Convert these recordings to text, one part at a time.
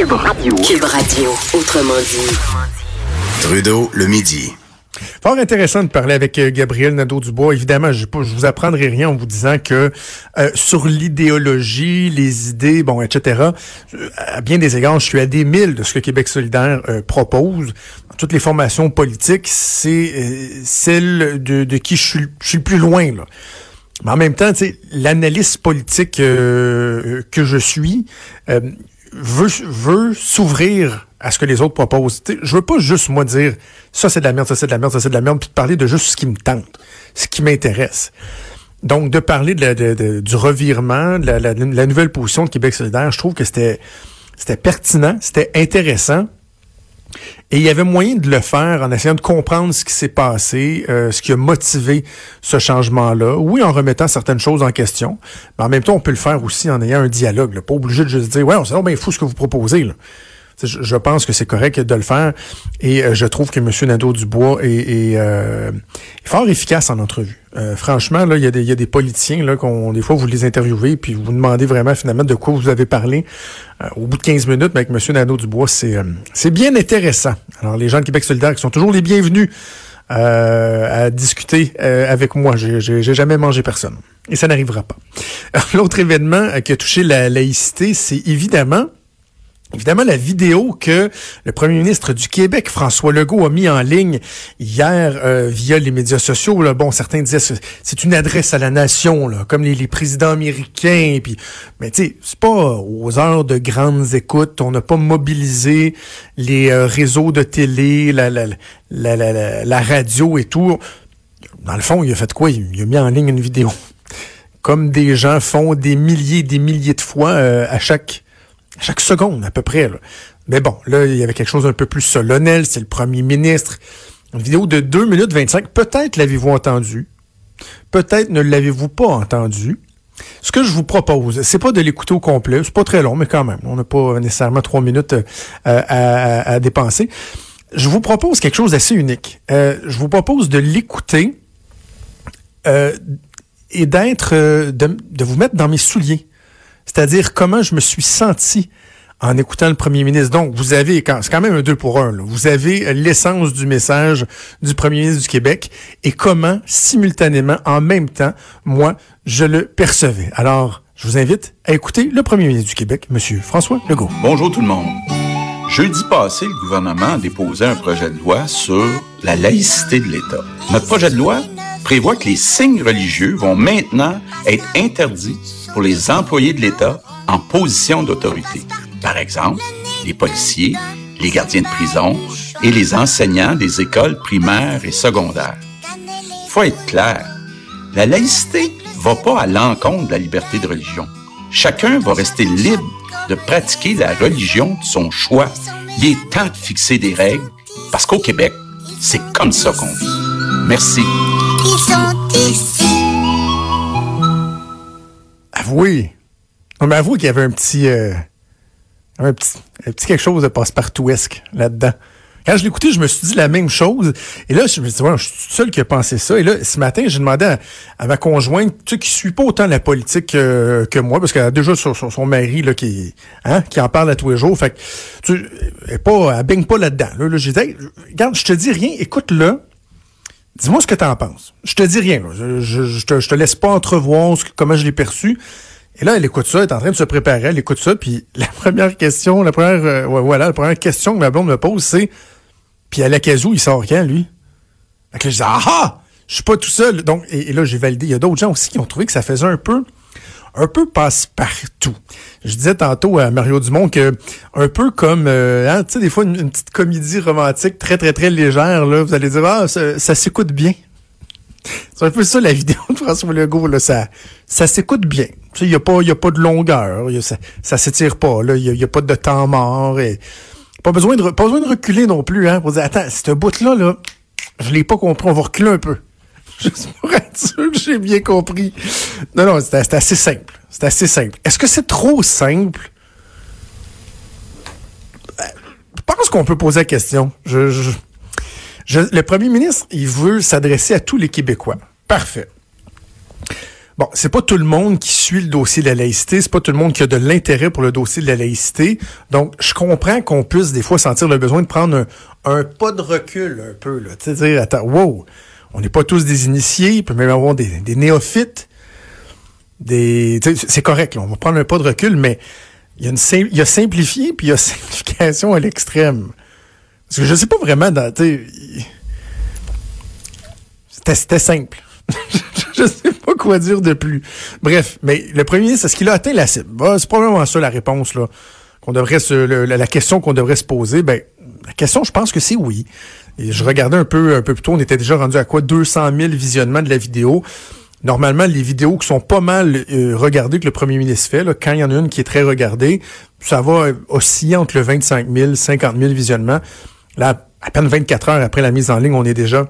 Cube Radio. Cube Radio, autrement dit. Trudeau, le midi. Fort intéressant de parler avec euh, Gabriel Nadeau-Dubois. Évidemment, je ne vous apprendrai rien en vous disant que euh, sur l'idéologie, les idées, bon, etc., euh, à bien des égards, je suis à des mille de ce que Québec solidaire propose. toutes les formations politiques, c'est celle de, de, qui je suis, je suis le plus loin. Là. Mais en même temps, l'analyse politique que je suis veut, veut s'ouvrir à ce que les autres proposent. T'sais, je veux pas juste, moi, dire ça c'est de la merde, ça c'est de la merde, ça c'est de la merde, puis de parler de juste ce qui me tente, ce qui m'intéresse. Donc, de parler de du revirement, de la, la, nouvelle position de Québec solidaire, je trouve que c'était c'était pertinent, c'était intéressant. Et il y avait moyen de le faire en essayant de comprendre ce qui s'est passé, euh, ce qui a motivé ce changement-là. Oui, en remettant certaines choses en question, mais en même temps, on peut le faire aussi en ayant un dialogue. Là. Pas obligé de juste dire, ouais, on sait bien fou ce que vous proposez. Là. Je, pense que c'est correct de le faire et euh, je trouve que M. Nadeau-Dubois est, euh, fort efficace en entrevue. Euh, franchement, là, il y, a des, y a des politiciens là qu'on des fois vous les interviewez puis vous demandez vraiment finalement de quoi vous avez parlé au bout de 15 minutes, mais avec M. Nadeau-Dubois, c'est c'est bien intéressant. Alors les gens de Québec solidaire qui sont toujours les bienvenus à discuter avec moi. J'ai jamais mangé personne et ça n'arrivera pas. L'autre événement qui a touché la laïcité, c'est évidemment Évidemment, la vidéo que le premier ministre du Québec, François Legault, a mis en ligne hier euh, via les médias sociaux, là, bon, certains disaient c'est une adresse à la nation, là, comme les, présidents américains. Puis, mais tu sais, c'est pas aux heures de grandes écoutes, on n'a pas mobilisé les euh, réseaux de télé, la, la, la, la, radio et tout. Dans le fond, il a fait quoi? Il a mis en ligne une vidéo, comme des gens font des milliers, des milliers de fois euh, à chaque chaque seconde à peu près. Mais bon, là, il y avait quelque chose d'un peu plus solennel, c'est le premier ministre. Une vidéo de 2 minutes 25, peut-être l'avez-vous entendu, peut-être ne l'avez-vous pas entendu. Ce que je vous propose, c'est pas de l'écouter au complet, c'est pas très long, mais quand même, on n'a pas nécessairement trois minutes euh, à, dépenser. Je vous propose quelque chose d'assez unique. Euh, je vous propose de l'écouter euh, et d'être, de vous mettre dans mes souliers c'est-à-dire comment je me suis senti en écoutant le premier ministre. Donc, vous avez, c'est quand même un deux pour un, vous avez l'essence du message du premier ministre du Québec et comment, simultanément, en même temps, moi, je le percevais. Alors, je vous invite à écouter le premier ministre du Québec, M. François Legault. Bonjour tout le monde. Jeudi passé, le gouvernement a déposé un projet de loi sur la laïcité de l'État. Notre projet de loi prévoit que les signes religieux vont maintenant être interdits pour les employés de l'État en position d'autorité. Par exemple, les policiers, les gardiens de prison et les enseignants des écoles primaires et secondaires. Faut être clair, la laïcité va pas à l'encontre de la liberté de religion. Chacun va rester libre de pratiquer la religion de son choix. Il est temps de fixer des règles parce qu'au Québec, c'est comme ça qu'on vit. Merci. Avouez. Non, mais avouez qu'il y avait un petit, euh, un petit, un petit quelque chose de passe-partouesque là-dedans. Quand je l'écoutais, je me suis dit la même chose. Et là, je me suis dit, je suis seul qui a pensé ça. Et là, ce matin, j'ai demandé à, ma conjointe, tu sais, qui suit pas autant la politique euh, que moi, parce qu'elle a déjà son, son, mari là, qui, hein, qui en parle à tous les jours. Fait que, tu elle, pas, elle baigne pas là-dedans. Là, là j'ai dit, regarde, je te dis rien, écoute-le. Dis-moi ce que tu en penses. Je te dis rien. Je, je, te, laisse pas entrevoir comment je l'ai perçu. Et là, elle écoute ça, elle est en train de se préparer, elle écoute ça, puis la première question, la première, euh, voilà, la première question que ma blonde me pose, c'est, puis à l'Acazou, il sort quand, lui? Fait je dis, ah ah! Je suis pas tout seul. Donc, et, là, j'ai validé. Il y a d'autres gens aussi qui ont trouvé que ça faisait un peu, un peu passe-partout. Je disais tantôt à Mario Dumont que, un peu comme, euh, hein, tu sais, des fois, une, petite comédie romantique très, très, très légère, là, vous allez dire, ah, ça, s'écoute bien. C'est un peu ça la vidéo de François Legault. Là. Ça, ça s'écoute bien. Il n'y a, pas, a pas de longueur. ça ça s'étire pas. Il n'y a, pas de temps mort. Et, pas, besoin de, pas besoin de reculer non plus. Hein, pour dire, attends, ce bout-là, là, je l'ai pas compris. On va reculer un peu. Juste pour être sûr que j'ai bien compris. Non, non, c'est assez simple. C'est assez simple. Est-ce que c'est trop simple? Je pense qu'on peut poser la question. je le premier ministre, il veut s'adresser à tous les Québécois. Parfait. Bon, c'est pas tout le monde qui suit le dossier de la laïcité, c'est pas tout le monde qui a de l'intérêt pour le dossier de la laïcité. Donc, je comprends qu'on puisse des fois sentir le besoin de prendre un, pas de recul un peu. Tu sais, dire, attends, wow, on n'est pas tous des initiés, il peut même avoir des, néophytes, c'est correct, on va prendre un pas de recul, mais il y a y a simplifié puis il y a simplification à l'extrême. Parce que je sais pas vraiment, dans, c'était simple. je sais pas quoi dire de plus. Bref, mais le premier ministre, est-ce qu'il a atteint la cible? Bah, c'est probablement ça la réponse. Qu'on devrait se, la, question qu'on devrait se poser, ben, la question, je pense que c'est oui. Et je regardais un peu, un peu plus tôt, on était déjà rendu à quoi? 200 000 visionnements de la vidéo. Normalement, les vidéos qui sont pas mal euh, regardées que le premier ministre fait, là, quand il y en a une qui est très regardée, ça va osciller entre le 25 000, 50 000 visionnements. Là, à peine 24 heures après la mise en ligne, on est déjà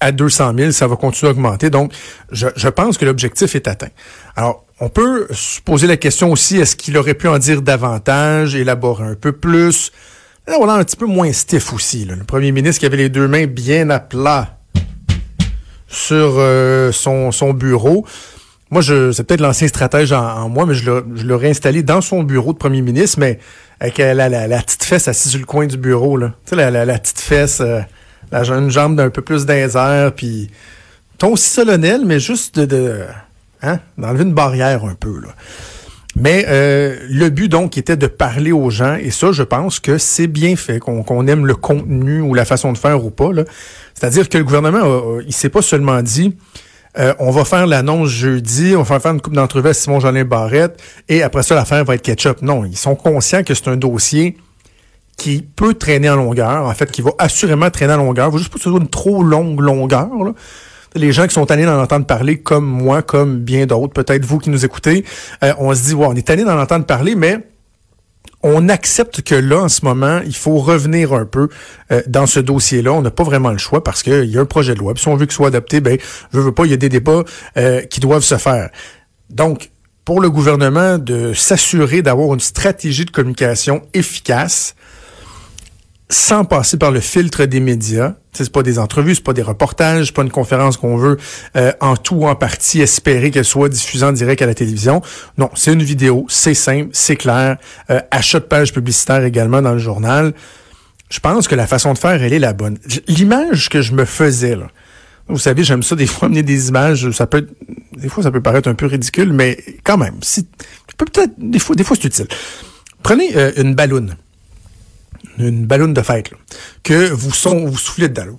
à 200 000, ça va continuer à augmenter. Donc, je, je pense que l'objectif est atteint. Alors, on peut se poser la question aussi, est-ce qu'il aurait pu en dire davantage, élaborer un peu plus? Là, on a un petit peu moins stiff aussi. Le premier ministre qui avait les deux mains bien à plat sur euh, son, son bureau. Moi, je, c'est peut-être l'ancien stratège en, moi, mais je l'aurais installé dans son bureau de premier ministre, mais avec la, la, la, petite fesse assise sur le coin du bureau. Là. Tu sais, la, la, petite fesse... Euh, la, une jambe d'un peu plus d'un puis ton aussi solennel, mais juste de, de hein, d'enlever une barrière un peu. Là. Mais euh, le but donc était de parler aux gens et ça, je pense que c'est bien fait, qu'on aime le contenu ou la façon de faire ou pas. C'est-à-dire que le gouvernement, il s'est pas seulement dit euh, on va faire l'annonce jeudi, on va faire une coupe d'entrevue à Simon Jolin Barrette et après ça l'affaire va être ketchup. Non, ils sont conscients que c'est un dossier qui peut traîner en longueur, en fait, qui va assurément traîner en longueur. Il faut juste pas que ce soit une trop longue longueur. Les gens qui sont tannés d'en entendre parler, comme moi, comme bien d'autres, peut-être vous qui nous écoutez, euh, on se dit, on est tanné d'en entendre parler, mais on accepte que là, en ce moment, il faut revenir un peu euh, dans ce dossier-là. On n'a pas vraiment le choix parce qu'il y a un projet de loi. Puis si on veut qu'il soit adopté, ben, je veux pas, il y a des débats euh, qui doivent se faire. Donc, pour le gouvernement de s'assurer d'avoir une stratégie de communication efficace, sans passer par le filtre des médias. C'est pas des entrevues, c'est pas des reportages, pas une conférence qu'on veut euh, en tout ou en partie espérer qu'elle soit diffusée en direct à la télévision. Non, c'est une vidéo, c'est simple, c'est clair. Euh, achat de page publicitaire également dans le journal. Je pense que la façon de faire, elle est la bonne. L'image que je me faisais, là, vous savez, j'aime ça des fois amener des images, ça peut des fois ça peut paraître un peu ridicule, mais quand même, si, peut-être des fois, des fois c'est utile. Prenez euh, une balloune une ballonne de fête, que vous, son, vous soufflez dedans.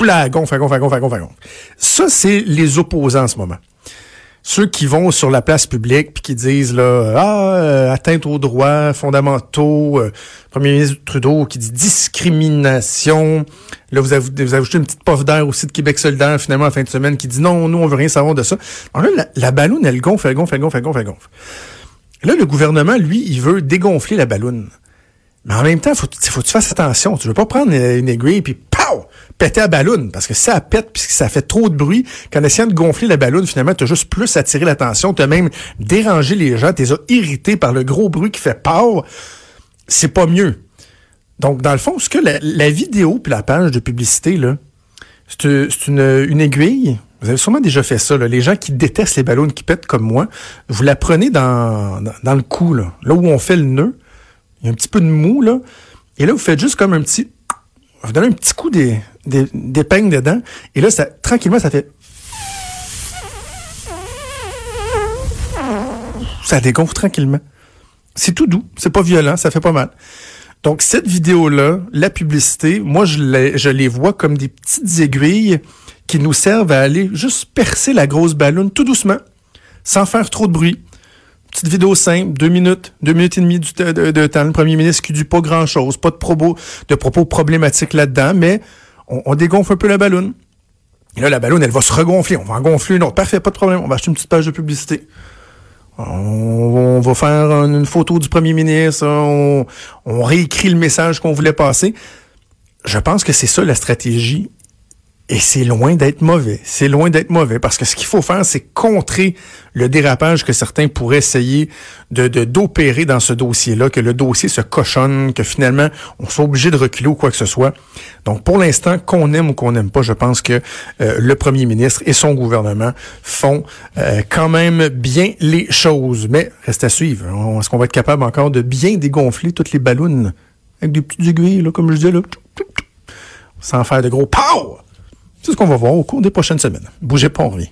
La gonfle, gonfle, gonfle, gonfle, gonfle. Ça, c'est les opposants en ce moment. Ceux qui vont sur la place publique puis qui disent là ah euh, atteinte aux droits fondamentaux, euh, Premier ministre Trudeau qui dit discrimination. Là vous avez, vous ajoutez une petite pof d'air aussi de Québec solidaire finalement en fin de semaine qui dit non nous on veut rien savoir de ça. Alors là, la, la ballonne elle gonfle, elle gonfle, elle gonfle, elle gonfle, elle gonfle. Là, le gouvernement, lui, il veut dégonfler la balloune. Mais en même temps, faut, faut que tu fasses attention. Tu veux pas prendre une aiguille puis pow, péter la balloune parce que ça pète puisque ça fait trop de bruit. Qu'en essayant de gonfler la balloune, finalement, tu as juste plus attiré l'attention, tu même dérangé les gens, tu les as irrités par le gros bruit qui fait peur. C'est pas mieux. Donc, dans le fond, ce que la, vidéo puis la page de publicité, là, c'est une aiguille vous avez sûrement déjà fait ça. Là. Les gens qui détestent les ballons qui pètent comme moi, vous la prenez dans, dans, le cou, là. là où on fait le nœud. Il y a un petit peu de mou, là. Et là, vous faites juste comme un petit... Vous donnez un petit coup d'épingle dedans. Et là, ça, tranquillement, ça fait... Ça dégonfle tranquillement. C'est tout doux. C'est pas violent. Ça fait pas mal. Donc, cette vidéo-là, la publicité, moi, je les, je les vois comme des petites aiguilles qui nous servent à aller juste percer la grosse ballonne tout doucement, sans faire trop de bruit. Petite vidéo simple, deux minutes, deux minutes et demie de, temps. Le premier ministre qui dit pas grand-chose, pas de propos, de propos problématiques là-dedans, mais on, dégonfle un peu la ballonne. Là, la ballonne, elle va se regonfler. On va en gonfler une autre. Parfait, pas de problème. On va acheter une petite page de publicité. On, va faire une photo du premier ministre. On réécrit le message qu'on voulait passer. Je pense que c'est ça la stratégie Et c'est loin d'être mauvais. C'est loin d'être mauvais parce que ce qu'il faut faire, c'est contrer le dérapage que certains pourraient essayer de d'opérer dans ce dossier-là, que le dossier se cochonne, que finalement on soit obligé de reculer ou quoi que ce soit. Donc pour l'instant, qu'on aime ou qu'on n'aime pas, je pense que euh, le premier ministre et son gouvernement font euh, quand même bien les choses. Mais reste à suivre. Est-ce qu'on va être capable encore de bien dégonfler toutes les ballons avec des petites aiguilles, là, comme je disais, là, sans faire de gros pow! C'est ce qu'on va voir au cours des prochaines semaines. Bougez pas, on revient.